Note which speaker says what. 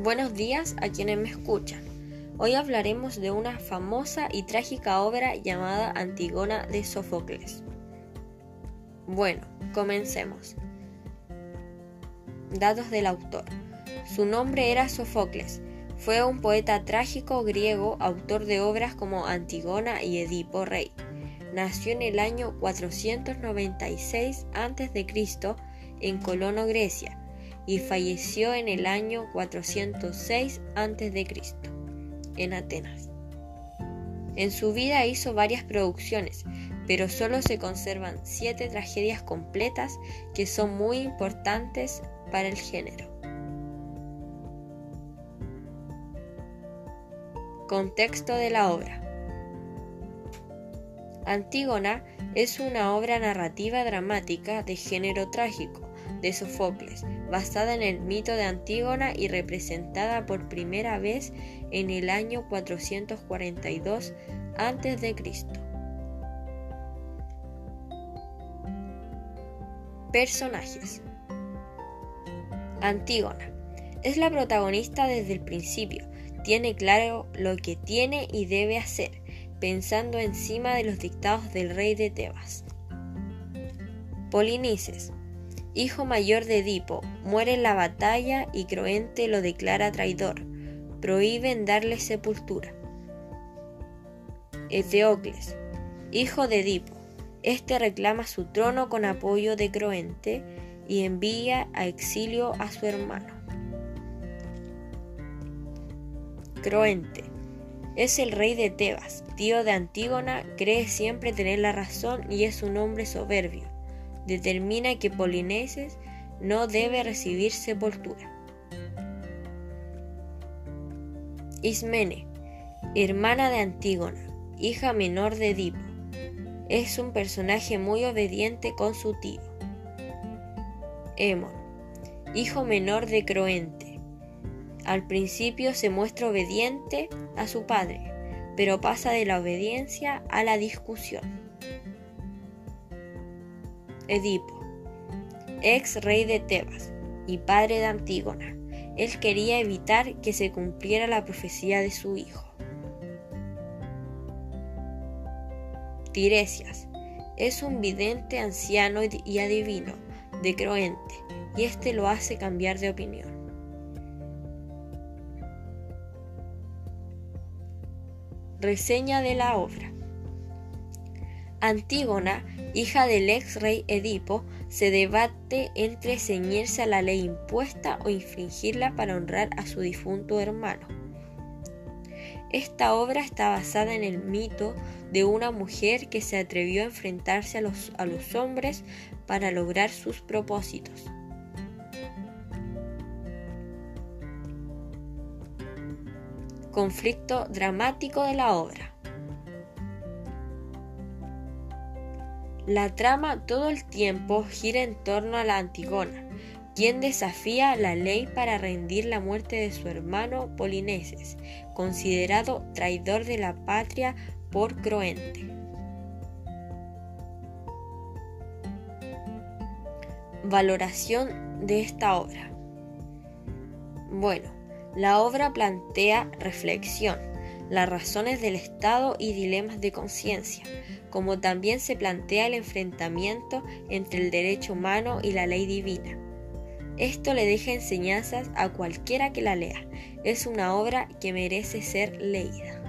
Speaker 1: Buenos días a quienes me escuchan. Hoy hablaremos de una famosa y trágica obra llamada Antigona de Sófocles. Bueno, comencemos. Datos del autor. Su nombre era Sófocles. Fue un poeta trágico griego, autor de obras como Antigona y Edipo Rey. Nació en el año 496 a.C. en Colono, Grecia y falleció en el año 406 a.C. en Atenas. En su vida hizo varias producciones, pero solo se conservan siete tragedias completas que son muy importantes para el género. Contexto de la obra. Antígona es una obra narrativa dramática de género trágico de Sofocles, basada en el mito de Antígona y representada por primera vez en el año 442 a.C. Personajes Antígona es la protagonista desde el principio, tiene claro lo que tiene y debe hacer, pensando encima de los dictados del rey de Tebas. Polinices hijo mayor de Edipo, muere en la batalla y Croente lo declara traidor. Prohíben darle sepultura. Eteocles, hijo de Edipo, este reclama su trono con apoyo de Croente y envía a exilio a su hermano. Croente es el rey de Tebas, tío de Antígona, cree siempre tener la razón y es un hombre soberbio determina que Polineses no debe recibir sepultura. Ismene, hermana de Antígona, hija menor de Edipo, es un personaje muy obediente con su tío. Hemon, hijo menor de Croente. Al principio se muestra obediente a su padre, pero pasa de la obediencia a la discusión. Edipo, ex rey de Tebas y padre de Antígona. Él quería evitar que se cumpliera la profecía de su hijo. Tiresias es un vidente anciano y adivino de Croente, y éste lo hace cambiar de opinión. Reseña de la obra. Antígona, hija del ex rey Edipo, se debate entre ceñirse a la ley impuesta o infringirla para honrar a su difunto hermano. Esta obra está basada en el mito de una mujer que se atrevió a enfrentarse a los, hombres para lograr sus propósitos. Conflicto dramático de la obra. La trama todo el tiempo gira en torno a la Antigona, quien desafía la ley para rendir la muerte de su hermano Polineses, considerado traidor de la patria por Croente. Valoración de esta obra. Bueno, la obra plantea reflexión, las razones del Estado y dilemas de conciencia, como también se plantea el enfrentamiento entre el derecho humano y la ley divina. Esto le deja enseñanzas a cualquiera que la lea. Es una obra que merece ser leída.